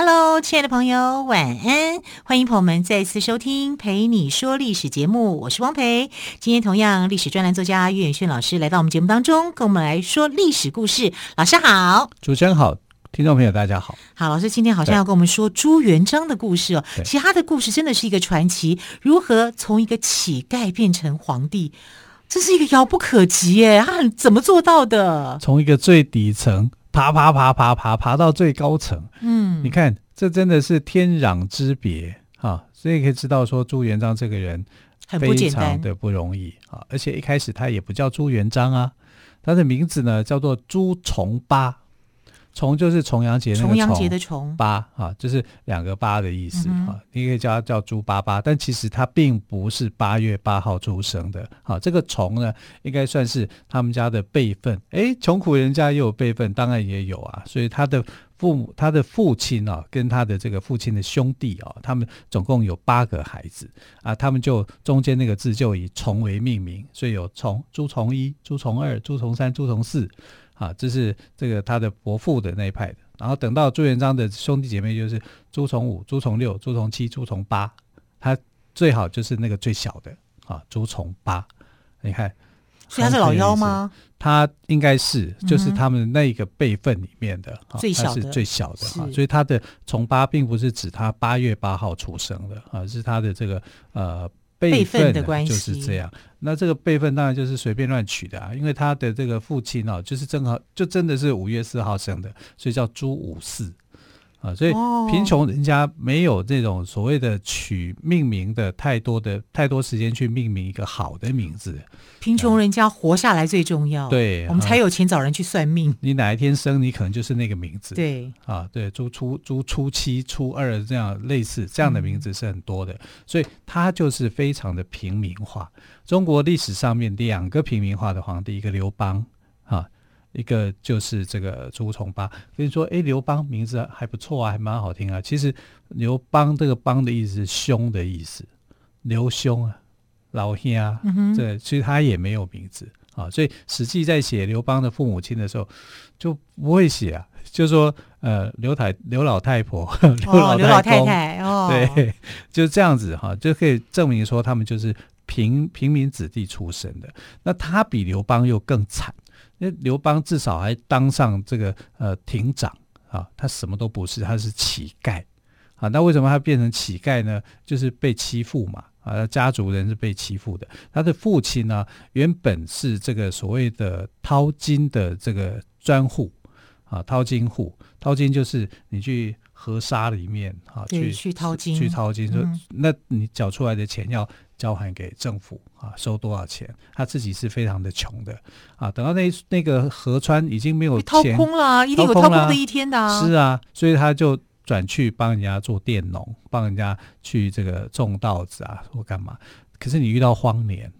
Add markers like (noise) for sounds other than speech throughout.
Hello，亲爱的朋友，晚安！欢迎朋友们再次收听《陪你说历史》节目，我是汪培。今天同样，历史专栏作家岳远轩老师来到我们节目当中，跟我们来说历史故事。老师好，主持人好，听众朋友大家好。好，老师今天好像要跟我们说朱元璋的故事哦。其他的故事真的是一个传奇，如何从一个乞丐变成皇帝，这是一个遥不可及耶！他怎么做到的？从一个最底层。爬爬爬爬爬爬到最高层，嗯，你看这真的是天壤之别啊！所以可以知道说朱元璋这个人非常的不容易啊，而且一开始他也不叫朱元璋啊，他的名字呢叫做朱重八。重就是重阳节那个重，阳节的重八啊，就是两个八的意思啊。你可以叫他叫猪八八，但其实他并不是八月八号出生的。好，这个重呢，应该算是他们家的辈分。哎，穷苦人家也有辈分，当然也有啊。所以他的父母，他的父亲啊，跟他的这个父亲的兄弟啊，他们总共有八个孩子啊。他们就中间那个字就以重为命名，所以有重朱重一、朱重二、朱重三、朱重四。啊，这是这个他的伯父的那一派的，然后等到朱元璋的兄弟姐妹就是朱重五、朱重六、朱重七、朱重八，他最好就是那个最小的啊，朱重八。你看，所以他是老幺吗？他应该是，就是他们那个辈分里面的，嗯、最小的，是最小的啊。所以他的重八并不是指他八月八号出生的啊，是他的这个呃。辈分的关系就是这样，那这个辈分当然就是随便乱取的啊，因为他的这个父亲哦，就是正好就真的是五月四号生的，所以叫朱五四。啊，所以贫穷人家没有这种所谓的取命名的太多的太多时间去命名一个好的名字。贫穷人家活下来最重要，对，我们才有钱找人去算命。你哪一天生，你可能就是那个名字。对，啊，对，朱初、朱初七、初二这样类似这样的名字是很多的，所以他就是非常的平民化。中国历史上面两个平民化的皇帝，一个刘邦啊。一个就是这个朱重八，跟你说，哎，刘邦名字还不错啊，还蛮好听啊。其实刘邦这个“邦”的意思是兄的意思，刘兄啊，老兄啊，这、嗯、其实他也没有名字啊。所以《史记》在写刘邦的父母亲的时候就不会写啊，就说呃刘太刘老太婆、(laughs) 刘老太、太太哦，对，就这样子哈、啊，就可以证明说他们就是平平民子弟出身的。那他比刘邦又更惨。那刘邦至少还当上这个呃亭长啊，他什么都不是，他是乞丐啊。那为什么他变成乞丐呢？就是被欺负嘛啊，家族人是被欺负的。他的父亲呢，原本是这个所谓的淘金的这个专户啊，淘金户，淘金就是你去河沙里面啊去去淘金，去淘金，说、嗯、那你缴出来的钱要。交还给政府啊，收多少钱？他自己是非常的穷的啊。等到那那个河川已经没有钱，掏空了，一定有掏空的一天的啊。是啊，所以他就转去帮人家做佃农，帮人家去这个种稻子啊，或干嘛。可是你遇到荒年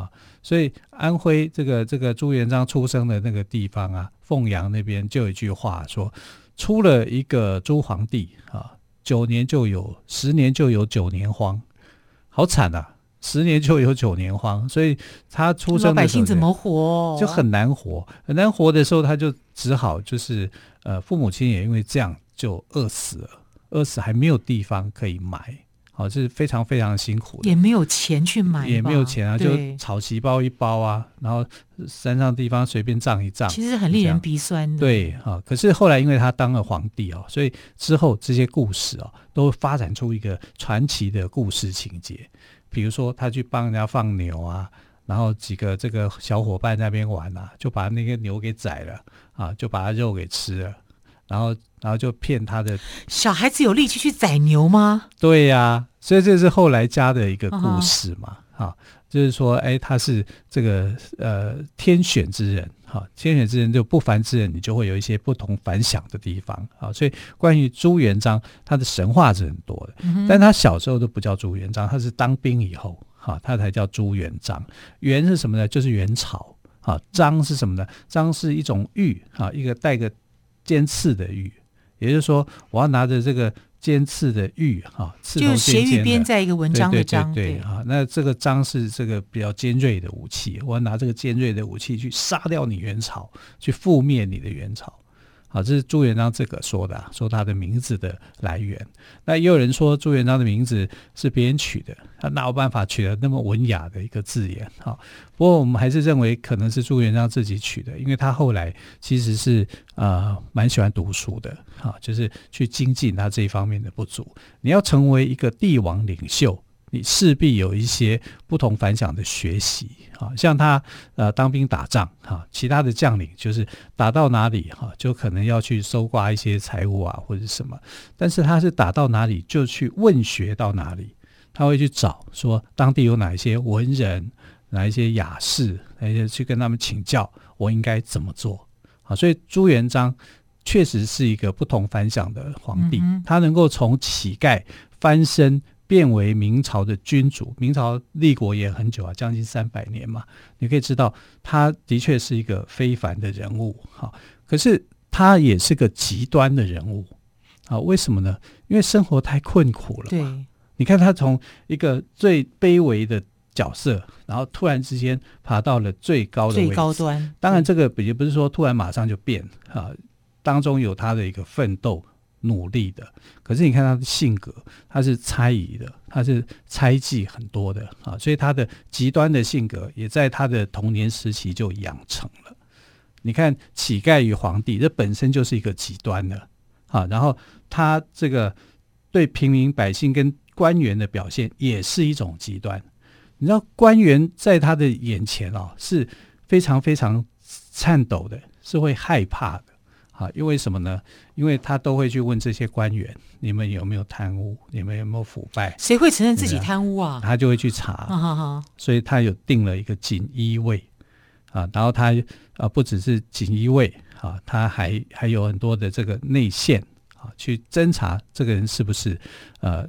啊，所以安徽这个这个朱元璋出生的那个地方啊，凤阳那边就有一句话说：出了一个朱皇帝啊，九年就有，十年就有九年荒。好惨啊！十年就有九年荒，所以他出生的，百姓怎么活？就很难活，很难活的时候，他就只好就是呃，父母亲也因为这样就饿死了，饿死还没有地方可以埋。哦，这是非常非常辛苦的，也没有钱去买，也没有钱啊，就草席包一包啊，然后山上地方随便葬一葬，其实很令人鼻酸的。对啊，可是后来因为他当了皇帝哦，所以之后这些故事哦，都发展出一个传奇的故事情节。比如说他去帮人家放牛啊，然后几个这个小伙伴在那边玩啊，就把那个牛给宰了啊，就把它肉给吃了。然后，然后就骗他的小孩子有力气去宰牛吗？对呀、啊，所以这是后来加的一个故事嘛，哈、哦，就是说，哎，他是这个呃天选之人，哈、哦，天选之人就不凡之人，你就会有一些不同凡响的地方，啊、哦，所以关于朱元璋，他的神话是很多的，嗯、但他小时候都不叫朱元璋，他是当兵以后，哈，他才叫朱元璋。元是什么呢？就是元朝。啊，章是什么呢？章是一种玉啊，一个带个尖刺的玉，也就是说，我要拿着这个尖刺的玉哈，刺头尖尖的，就斜玉边在一个文章的章，对对对，对啊，那这个章是这个比较尖锐的武器，我要拿这个尖锐的武器去杀掉你元朝，去覆灭你的元朝。好，这是朱元璋这个说的，说他的名字的来源。那也有人说朱元璋的名字是别人取的，他哪有办法取得那么文雅的一个字眼？好，不过我们还是认为可能是朱元璋自己取的，因为他后来其实是呃蛮喜欢读书的，哈，就是去精进他这一方面的不足。你要成为一个帝王领袖。你势必有一些不同凡响的学习啊，像他呃当兵打仗哈，其他的将领就是打到哪里哈，就可能要去搜刮一些财物啊或者什么，但是他是打到哪里就去问学到哪里，他会去找说当地有哪一些文人，哪一些雅士，那些去跟他们请教，我应该怎么做啊？所以朱元璋确实是一个不同凡响的皇帝，嗯、他能够从乞丐翻身。变为明朝的君主，明朝立国也很久啊，将近三百年嘛。你可以知道，他的确是一个非凡的人物，哈。可是他也是个极端的人物，啊，为什么呢？因为生活太困苦了。对，你看他从一个最卑微的角色，然后突然之间爬到了最高的位置，最高端。当然，这个也不是说突然马上就变啊，当中有他的一个奋斗。努力的，可是你看他的性格，他是猜疑的，他是猜忌很多的啊，所以他的极端的性格也在他的童年时期就养成了。你看乞丐与皇帝，这本身就是一个极端的啊，然后他这个对平民百姓跟官员的表现也是一种极端。你知道官员在他的眼前啊是非常非常颤抖的，是会害怕的。啊，因为什么呢？因为他都会去问这些官员，你们有没有贪污？你们有没有腐败？谁会承认自己贪污啊？他就会去查。啊、哈哈，所以他有定了一个锦衣卫啊，然后他啊不只是锦衣卫啊，他还还有很多的这个内线啊，去侦查这个人是不是呃。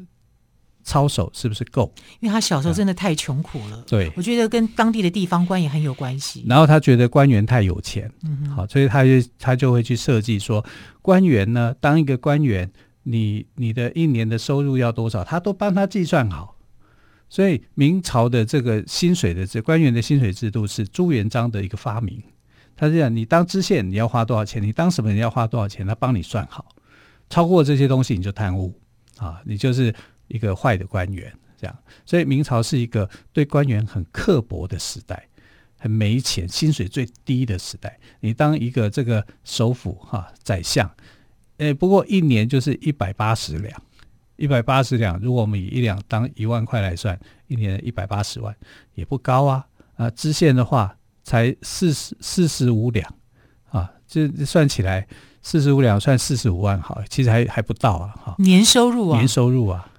操守是不是够？因为他小时候真的太穷苦了。对，我觉得跟当地的地方官也很有关系。然后他觉得官员太有钱，嗯，好，所以他就他就会去设计说，官员呢，当一个官员，你你的一年的收入要多少，他都帮他计算好。所以明朝的这个薪水的这官员的薪水制度是朱元璋的一个发明。他是这样，你当知县你要花多少钱，你当什么人要花多少钱，他帮你算好，超过这些东西你就贪污啊，你就是。一个坏的官员，这样，所以明朝是一个对官员很刻薄的时代，很没钱，薪水最低的时代。你当一个这个首辅哈宰相，诶，不过一年就是一百八十两，一百八十两，如果我们以一两当一万块来算，一年一百八十万也不高啊。啊，知县的话才四十四十五两啊，这算起来四十五两算四十五万好，其实还还不到啊，哈，年收入啊，年收入啊。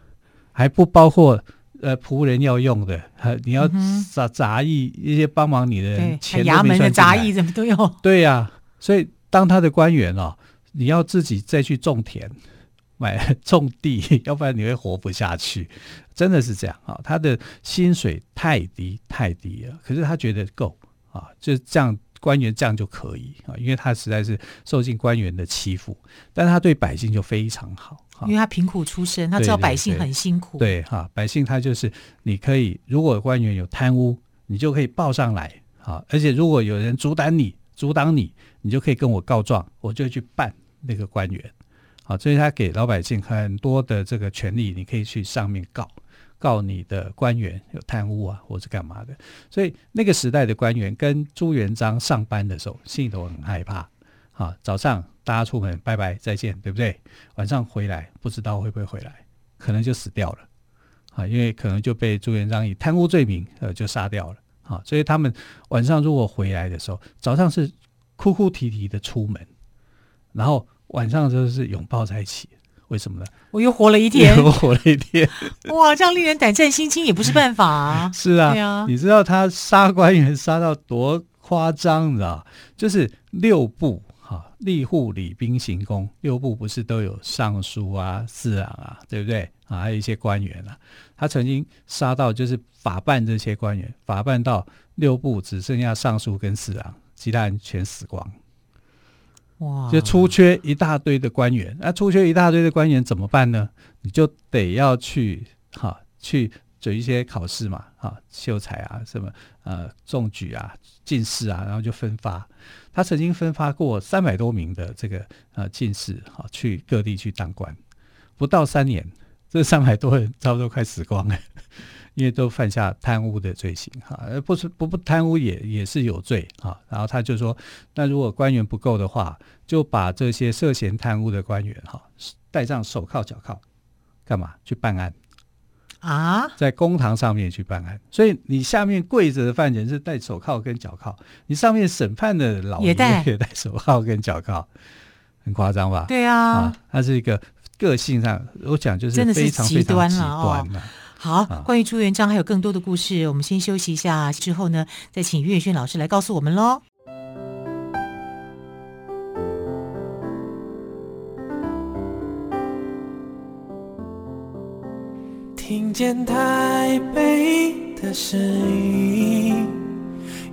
还不包括呃仆人要用的，你要杂杂役一些帮忙你的人，钱衙门的杂役怎么都有。(laughs) 对呀、啊，所以当他的官员哦，你要自己再去种田、买 (laughs) 种地，(laughs) 要不然你会活不下去，真的是这样啊、哦。他的薪水太低太低了，可是他觉得够啊，就这样官员这样就可以啊，因为他实在是受尽官员的欺负，但他对百姓就非常好。因为他贫苦出身，他知道百姓很辛苦。对哈，百姓他就是你可以，如果官员有贪污，你就可以报上来啊。而且如果有人阻挡你、阻挡你，你就可以跟我告状，我就去办那个官员。好，所以他给老百姓很多的这个权利，你可以去上面告，告你的官员有贪污啊，或者干嘛的。所以那个时代的官员跟朱元璋上班的时候，心里头很害怕。啊，早上大家出门，拜拜，再见，对不对？晚上回来不知道会不会回来，可能就死掉了。啊，因为可能就被朱元璋以贪污罪名，呃，就杀掉了。啊，所以他们晚上如果回来的时候，早上是哭哭啼啼的出门，然后晚上就是拥抱在一起。为什么呢？我又活了一天，(laughs) 又活了一天。(laughs) 哇，这样令人胆战心惊，也不是办法啊。(laughs) 是啊，对啊，你知道他杀官员杀到多夸张，你知道？就是六部哈，吏户礼兵刑工六部不是都有尚书啊、侍郎啊，对不对啊？还有一些官员啊，他曾经杀到就是法办这些官员，法办到六部只剩下尚书跟侍郎，其他人全死光。哇！就出缺一大堆的官员，那出缺一大堆的官员怎么办呢？你就得要去哈去准一些考试嘛，哈秀才啊，什么呃中举啊、进士啊，然后就分发。他曾经分发过三百多名的这个呃进士，哈，去各地去当官，不到三年，这三百多人差不多快死光了，因为都犯下贪污的罪行，哈，而不是不不贪污也也是有罪啊。然后他就说，那如果官员不够的话，就把这些涉嫌贪污的官员，哈，戴上手铐脚铐，干嘛去办案？啊，在公堂上面去办案，所以你下面跪着的犯人是戴手铐跟脚铐，你上面审判的老爷爷也戴手铐跟脚铐，很夸张吧？对啊，啊，他是一个个性上，我讲就是非常非常极端了哦。好，啊、关于朱元璋还有更多的故事，我们先休息一下，之后呢，再请岳轩老师来告诉我们喽。听见台北的声音，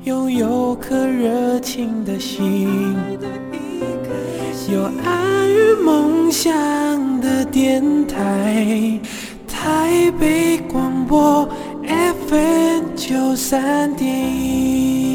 拥有颗热情的心，有爱与梦想的电台，台北广播 FM 九三点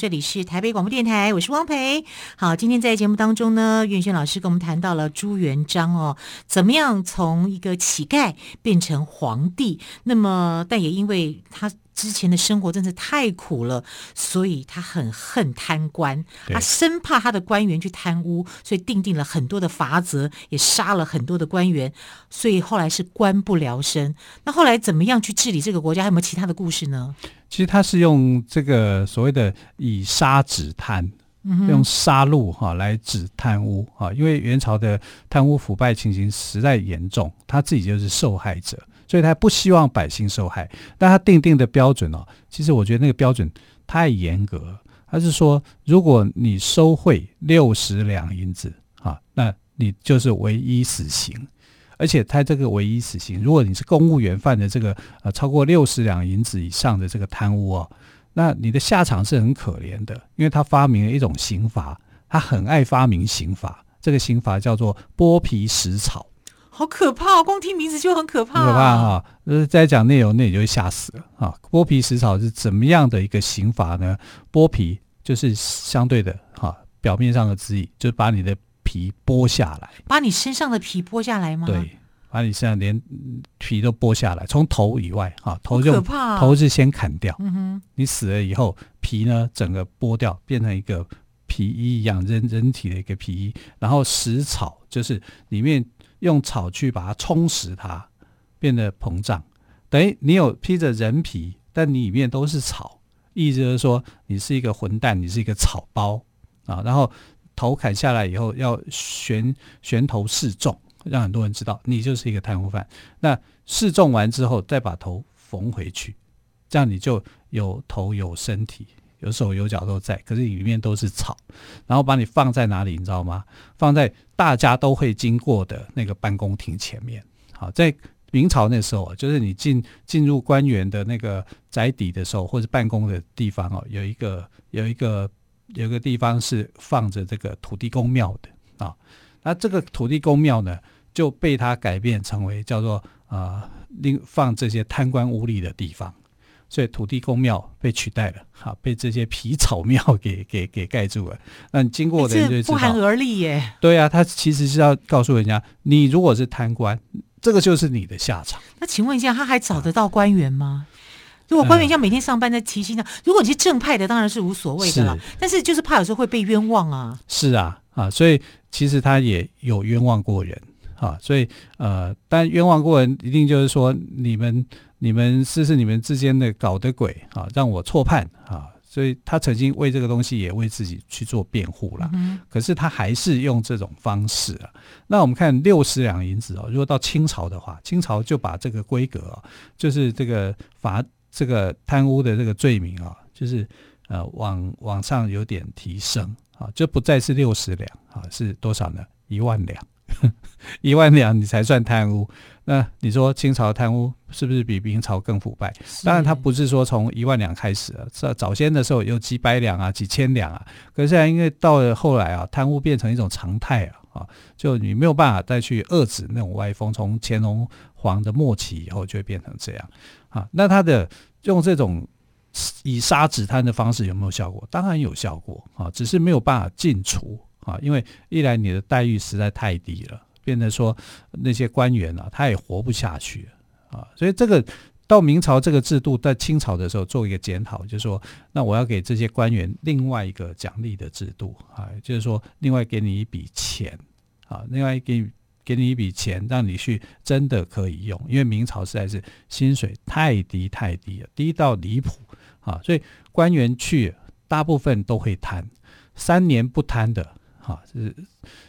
这里是台北广播电台，我是汪培。好，今天在节目当中呢，院轩老师跟我们谈到了朱元璋哦，怎么样从一个乞丐变成皇帝？那么，但也因为他之前的生活真是太苦了，所以他很恨贪官，他生怕他的官员去贪污，所以定定了很多的法则，也杀了很多的官员，所以后来是官不聊生。那后来怎么样去治理这个国家？还有没有其他的故事呢？其实他是用这个所谓的以杀止贪，用杀戮哈来止贪污啊，因为元朝的贪污腐败情形实在严重，他自己就是受害者，所以他不希望百姓受害。但他定定的标准哦，其实我觉得那个标准太严格，他是说，如果你收贿六十两银子啊，那你就是唯一死刑。而且他这个唯一死刑，如果你是公务员犯的这个呃超过六十两银子以上的这个贪污哦，那你的下场是很可怜的，因为他发明了一种刑罚，他很爱发明刑罚，这个刑罚叫做剥皮食草，好可怕，光听名字就很可怕，可怕哈。呃，再讲内容，那你就会吓死了啊！剥皮食草是怎么样的一个刑罚呢？剥皮就是相对的哈，表面上的字义，就是把你的。皮剥下来，把你身上的皮剥下来吗？对，把你身上连皮都剥下来，从头以外哈，头就头是先砍掉。嗯哼，你死了以后，皮呢整个剥掉，变成一个皮衣一样，人人体的一个皮衣。然后食草，就是里面用草去把它充实它，变得膨胀。等于你有披着人皮，但你里面都是草，意思就是说你是一个混蛋，你是一个草包啊。然后。头砍下来以后要悬悬头示众，让很多人知道你就是一个贪污犯。那示众完之后，再把头缝回去，这样你就有头有身体，有手有脚都在，可是里面都是草。然后把你放在哪里，你知道吗？放在大家都会经过的那个办公厅前面。好，在明朝那时候，就是你进进入官员的那个宅邸的时候，或者办公的地方哦，有一个有一个。有个地方是放着这个土地公庙的啊，那这个土地公庙呢就被他改变成为叫做啊，另放这些贪官污吏的地方，所以土地公庙被取代了，哈，被这些皮草庙 (laughs) 给给给盖住了。那你经过的人就知道，不寒而栗耶。对啊，他其实是要告诉人家，你如果是贪官，这个就是你的下场。那请问一下，他还找得到官员吗？如果官员像每天上班在提心上，如果你是正派的，当然是无所谓的了。但是就是怕有时候会被冤枉啊。是啊，啊，所以其实他也有冤枉过人啊。所以呃，但冤枉过人，一定就是说你们你们试试你们之间的搞的鬼啊，让我错判啊。所以他曾经为这个东西也为自己去做辩护了，嗯、可是他还是用这种方式啊。那我们看六十两银子哦，如果到清朝的话，清朝就把这个规格啊，就是这个罚这个贪污的这个罪名啊，就是呃往往上有点提升啊，就不再是六十两啊，是多少呢？一万两。(laughs) 一万两你才算贪污，那你说清朝贪污是不是比明朝更腐败？当然，他不是说从一万两开始啊，早早先的时候有几百两啊、几千两啊，可是现在因为到了后来啊，贪污变成一种常态啊，啊，就你没有办法再去遏制那种歪风。从乾隆皇的末期以后，就会变成这样啊。那他的用这种以杀止贪的方式有没有效果？当然有效果啊，只是没有办法尽除。啊，因为一来你的待遇实在太低了，变得说那些官员啊，他也活不下去啊。所以这个到明朝这个制度，在清朝的时候做一个检讨，就是说，那我要给这些官员另外一个奖励的制度啊，就是说，另外给你一笔钱啊，另外给给你一笔钱，让你去真的可以用，因为明朝实在是薪水太低太低了，低到离谱啊，所以官员去大部分都会贪，三年不贪的。啊，是，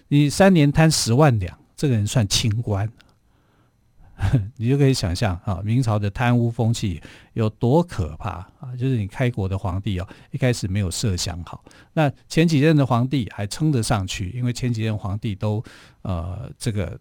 你三年贪十万两，这个人算清官，(laughs) 你就可以想象啊，明朝的贪污风气有多可怕啊！就是你开国的皇帝哦，一开始没有设想好，那前几任的皇帝还撑得上去，因为前几任皇帝都呃这个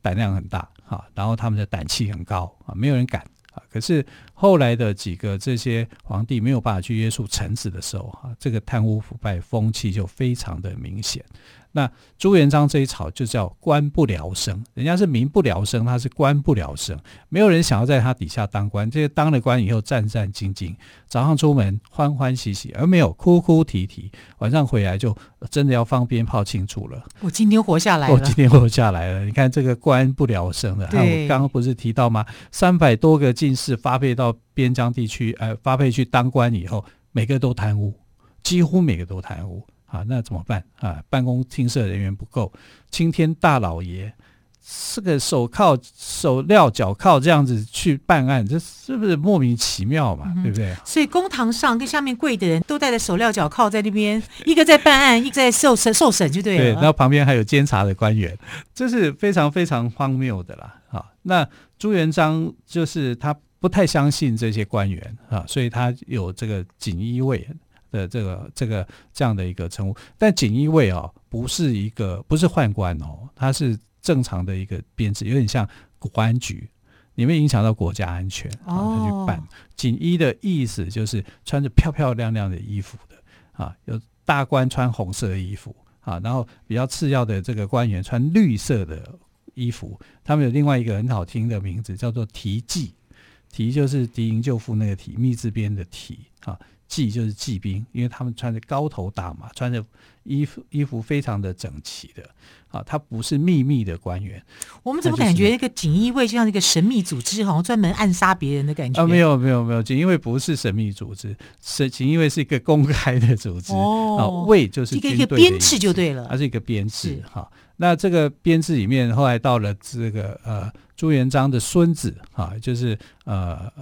胆量很大啊，然后他们的胆气很高啊，没有人敢。啊，可是后来的几个这些皇帝没有办法去约束臣子的时候，哈，这个贪污腐败风气就非常的明显。那朱元璋这一朝就叫官不聊生，人家是民不聊生，他是官不聊生，没有人想要在他底下当官。这些当了官以后战战兢兢，早上出门欢欢喜喜，而没有哭哭啼啼，晚上回来就真的要放鞭炮庆祝了。我今天活下来了，我今天活下来了。你看这个官不聊生的，我刚刚不是提到吗？三百多个进士发配到边疆地区，呃，发配去当官以后，每个都贪污，几乎每个都贪污。啊，那怎么办啊？办公厅舍人员不够，青天大老爷是个手铐手镣脚铐这样子去办案，这是不是莫名其妙嘛？嗯、对不对？所以公堂上跟下面跪的人都带着手镣脚铐在那边，一个在办案，一个在受审受审，就对了。对，然后旁边还有监察的官员，这是非常非常荒谬的啦。啊，那朱元璋就是他不太相信这些官员啊，所以他有这个锦衣卫。的这个这个这样的一个称呼，但锦衣卫哦，不是一个不是宦官哦，它是正常的一个编制，有点像国安局，你会影响到国家安全啊，他去办。锦衣的意思就是穿着漂漂亮亮的衣服的啊，有大官穿红色的衣服啊，然后比较次要的这个官员穿绿色的衣服，他们有另外一个很好听的名字叫做提骑，提就是敌营救父那个提，密字边的提啊。骑就是骑兵，因为他们穿着高头大马，穿着衣服衣服非常的整齐的啊，他不是秘密的官员。我们怎么感觉一个锦衣卫就像一个神秘组织，好像专门暗杀别人的感觉？啊，没有没有没有，锦衣卫不是神秘组织，是锦衣卫是一个公开的组织。哦，卫就是一个一个编制就对了，它是一个编制哈。那这个编制里面，后来到了这个呃朱元璋的孙子啊，就是呃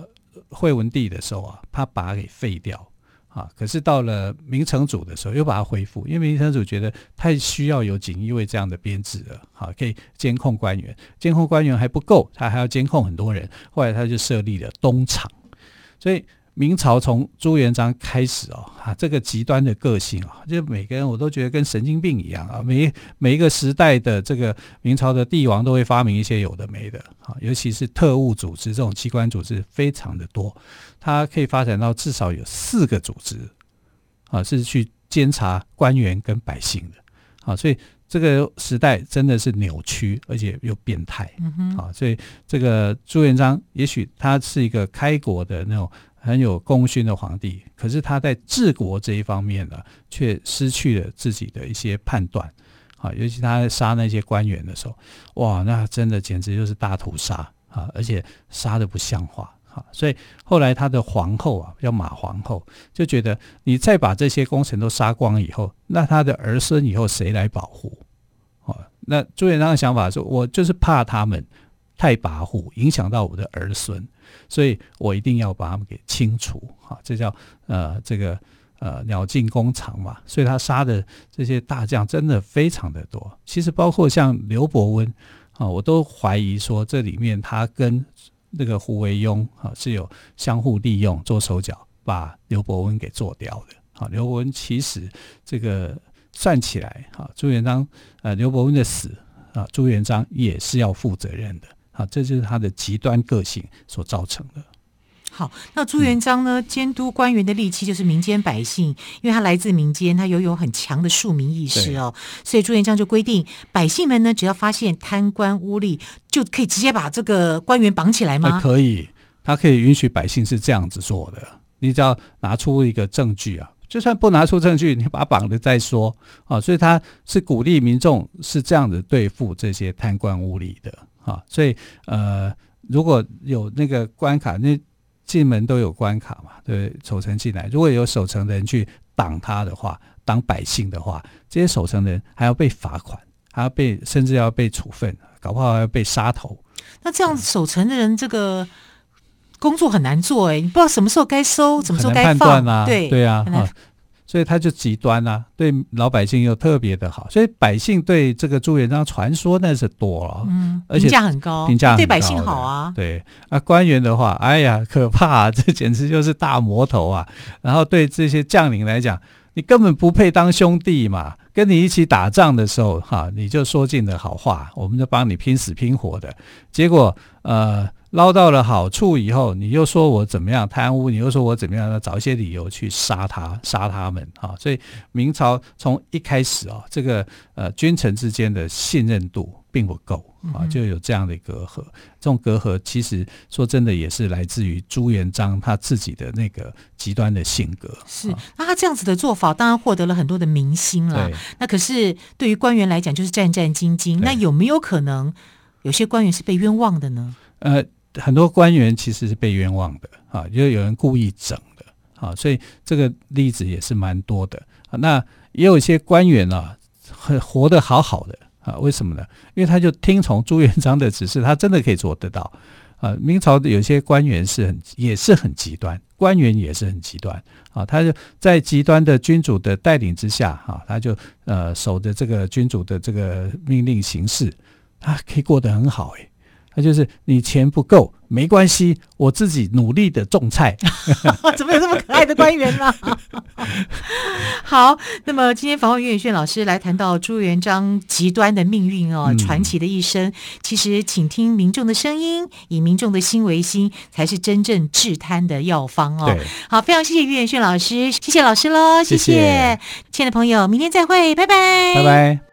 惠文帝的时候啊，他把他给废掉。啊，可是到了明成祖的时候，又把它恢复，因为明成祖觉得太需要有锦衣卫这样的编制了，好，可以监控官员，监控官员还不够，他还要监控很多人，后来他就设立了东厂，所以。明朝从朱元璋开始哦，啊，这个极端的个性啊，就每个人我都觉得跟神经病一样啊。每每一个时代的这个明朝的帝王都会发明一些有的没的啊，尤其是特务组织这种机关组织非常的多，它可以发展到至少有四个组织啊，是去监察官员跟百姓的啊，所以这个时代真的是扭曲而且又变态啊，所以这个朱元璋也许他是一个开国的那种。很有功勋的皇帝，可是他在治国这一方面呢，却失去了自己的一些判断啊。尤其他在杀那些官员的时候，哇，那真的简直就是大屠杀啊！而且杀得不像话啊。所以后来他的皇后啊，叫马皇后，就觉得你再把这些功臣都杀光以后，那他的儿孙以后谁来保护？啊，那朱元璋的想法是，我就是怕他们太跋扈，影响到我的儿孙。所以我一定要把他们给清除。哈，这叫呃这个呃鸟尽弓藏嘛。所以他杀的这些大将真的非常的多。其实包括像刘伯温啊，我都怀疑说这里面他跟那个胡惟庸啊是有相互利用做手脚，把刘伯温给做掉的。啊，刘伯温其实这个算起来，哈，朱元璋呃，刘伯温的死啊，朱元璋也是要负责任的。啊，这就是他的极端个性所造成的。好，那朱元璋呢，监督官员的利器就是民间百姓，因为他来自民间，他拥有很强的庶民意识哦，所以朱元璋就规定，百姓们呢，只要发现贪官污吏，就可以直接把这个官员绑起来吗？可以，他可以允许百姓是这样子做的。你只要拿出一个证据啊。就算不拿出证据，你把他绑了再说啊！所以他是鼓励民众是这样子对付这些贪官污吏的啊！所以呃，如果有那个关卡，那进门都有关卡嘛，对，守城进来，如果有守城的人去挡他的话，当百姓的话，这些守城的人还要被罚款，还要被甚至要被处分，搞不好还要被杀头。那这样守城的人，这个。工作很难做哎，你不知道什么时候该收，什么时候该放，对对啊，啊，所以他就极端啊，对老百姓又特别的好，所以百姓对这个朱元璋传说那是多了，嗯，而且评价很高，评价很高，对百姓好啊，对啊，官员的话，哎呀，可怕啊，(laughs) 这简直就是大魔头啊，然后对这些将领来讲，你根本不配当兄弟嘛，跟你一起打仗的时候哈，你就说尽了好话，我们就帮你拼死拼活的，结果呃。捞到了好处以后，你又说我怎么样贪污，你又说我怎么样，找一些理由去杀他，杀他们啊！所以明朝从一开始啊，这个呃君臣之间的信任度并不够啊，就有这样的隔阂。这种隔阂其实说真的也是来自于朱元璋他自己的那个极端的性格。是，那他这样子的做法当然获得了很多的民心了。那可是对于官员来讲就是战战兢兢。那有没有可能有些官员是被冤枉的呢？呃。很多官员其实是被冤枉的啊，就有人故意整的啊，所以这个例子也是蛮多的啊。那也有一些官员啊，很活得好好的啊，为什么呢？因为他就听从朱元璋的指示，他真的可以做得到啊。明朝的有些官员是很也是很极端，官员也是很极端啊。他就在极端的君主的带领之下啊，他就呃守着这个君主的这个命令行事，他可以过得很好诶。那就是你钱不够没关系，我自己努力的种菜。(laughs) 怎么有这么可爱的官员呢？(laughs) 好，那么今天访问袁宇轩老师来谈到朱元璋极端的命运哦，传奇的一生。其实，请听民众的声音，以民众的心为心，才是真正治贪的药方哦。好，非常谢谢袁宇轩老师，谢谢老师喽，谢谢亲爱的朋友，明天再会，拜拜，拜拜。